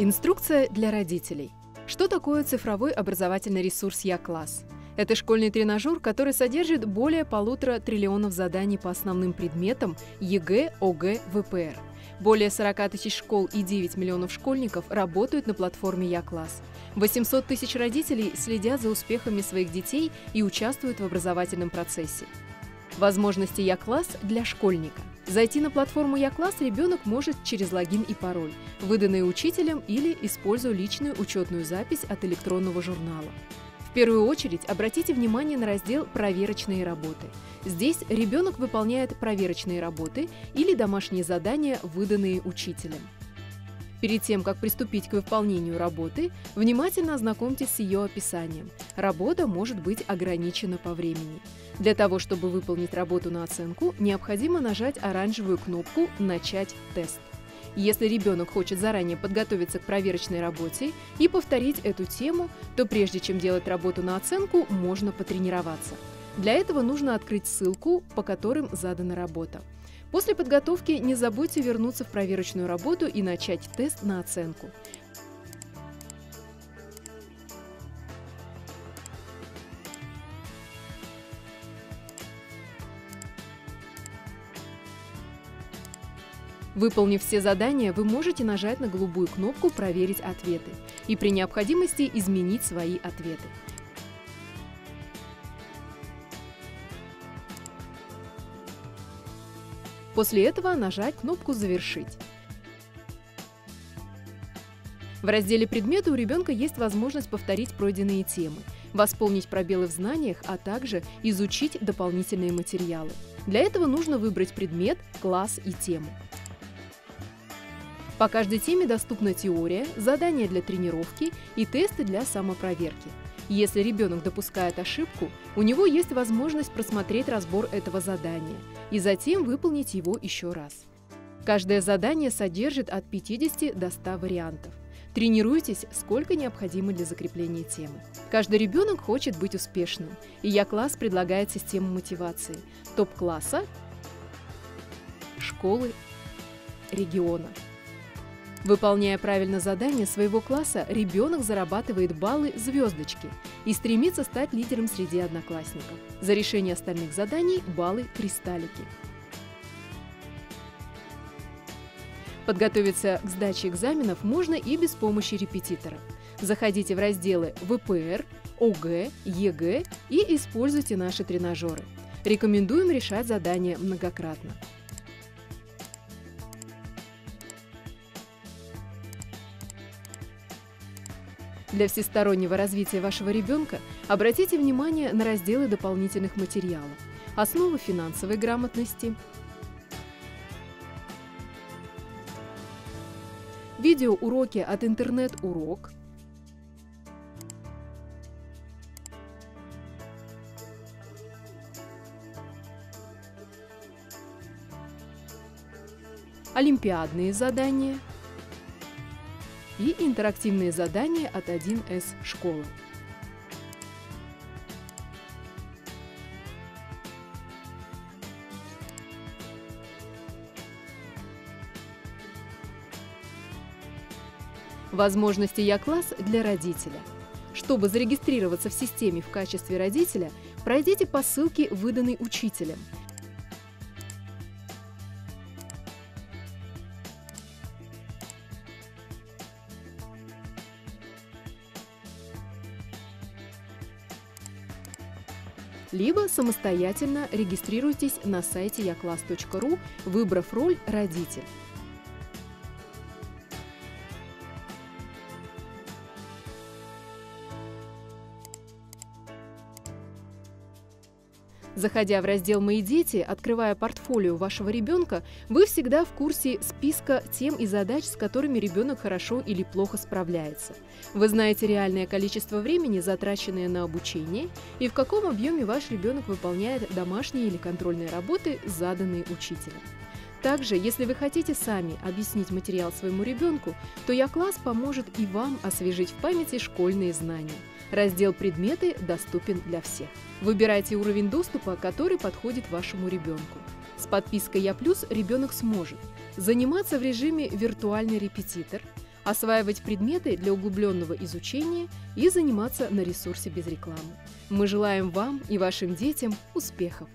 Инструкция для родителей. Что такое цифровой образовательный ресурс Я-класс? Это школьный тренажер, который содержит более полутора триллионов заданий по основным предметам ЕГЭ, ОГЭ, ВПР. Более 40 тысяч школ и 9 миллионов школьников работают на платформе Я-класс. 800 тысяч родителей следят за успехами своих детей и участвуют в образовательном процессе. Возможности Я-класс для школьника. Зайти на платформу Я-класс ребенок может через логин и пароль, выданные учителем или используя личную учетную запись от электронного журнала. В первую очередь обратите внимание на раздел «Проверочные работы». Здесь ребенок выполняет проверочные работы или домашние задания, выданные учителем. Перед тем, как приступить к выполнению работы, внимательно ознакомьтесь с ее описанием. Работа может быть ограничена по времени. Для того, чтобы выполнить работу на оценку, необходимо нажать оранжевую кнопку «Начать тест». Если ребенок хочет заранее подготовиться к проверочной работе и повторить эту тему, то прежде чем делать работу на оценку, можно потренироваться. Для этого нужно открыть ссылку, по которым задана работа. После подготовки не забудьте вернуться в проверочную работу и начать тест на оценку. Выполнив все задания, вы можете нажать на голубую кнопку «Проверить ответы» и при необходимости изменить свои ответы. После этого нажать кнопку «Завершить». В разделе «Предметы» у ребенка есть возможность повторить пройденные темы, восполнить пробелы в знаниях, а также изучить дополнительные материалы. Для этого нужно выбрать предмет, класс и тему. По каждой теме доступна теория, задания для тренировки и тесты для самопроверки. Если ребенок допускает ошибку, у него есть возможность просмотреть разбор этого задания и затем выполнить его еще раз. Каждое задание содержит от 50 до 100 вариантов. Тренируйтесь, сколько необходимо для закрепления темы. Каждый ребенок хочет быть успешным, и Я-класс предлагает систему мотивации топ-класса, школы, региона. Выполняя правильно задание своего класса, ребенок зарабатывает баллы «звездочки» и стремится стать лидером среди одноклассников. За решение остальных заданий – баллы «кристаллики». Подготовиться к сдаче экзаменов можно и без помощи репетиторов. Заходите в разделы ВПР, ОГЭ, ЕГЭ и используйте наши тренажеры. Рекомендуем решать задания многократно. Для всестороннего развития вашего ребенка обратите внимание на разделы дополнительных материалов, основы финансовой грамотности, видеоуроки от интернет-урок, олимпиадные задания – и интерактивные задания от 1С школы. Возможности Я-класс для родителя. Чтобы зарегистрироваться в системе в качестве родителя, пройдите по ссылке, выданной учителем – либо самостоятельно регистрируйтесь на сайте якласс.ру, выбрав роль «Родитель». Заходя в раздел «Мои дети», открывая портфолио вашего ребенка, вы всегда в курсе списка тем и задач, с которыми ребенок хорошо или плохо справляется. Вы знаете реальное количество времени, затраченное на обучение, и в каком объеме ваш ребенок выполняет домашние или контрольные работы, заданные учителем. Также, если вы хотите сами объяснить материал своему ребенку, то Я-класс поможет и вам освежить в памяти школьные знания. Раздел «Предметы» доступен для всех. Выбирайте уровень доступа, который подходит вашему ребенку. С подпиской «Я плюс» ребенок сможет заниматься в режиме «Виртуальный репетитор», осваивать предметы для углубленного изучения и заниматься на ресурсе без рекламы. Мы желаем вам и вашим детям успехов!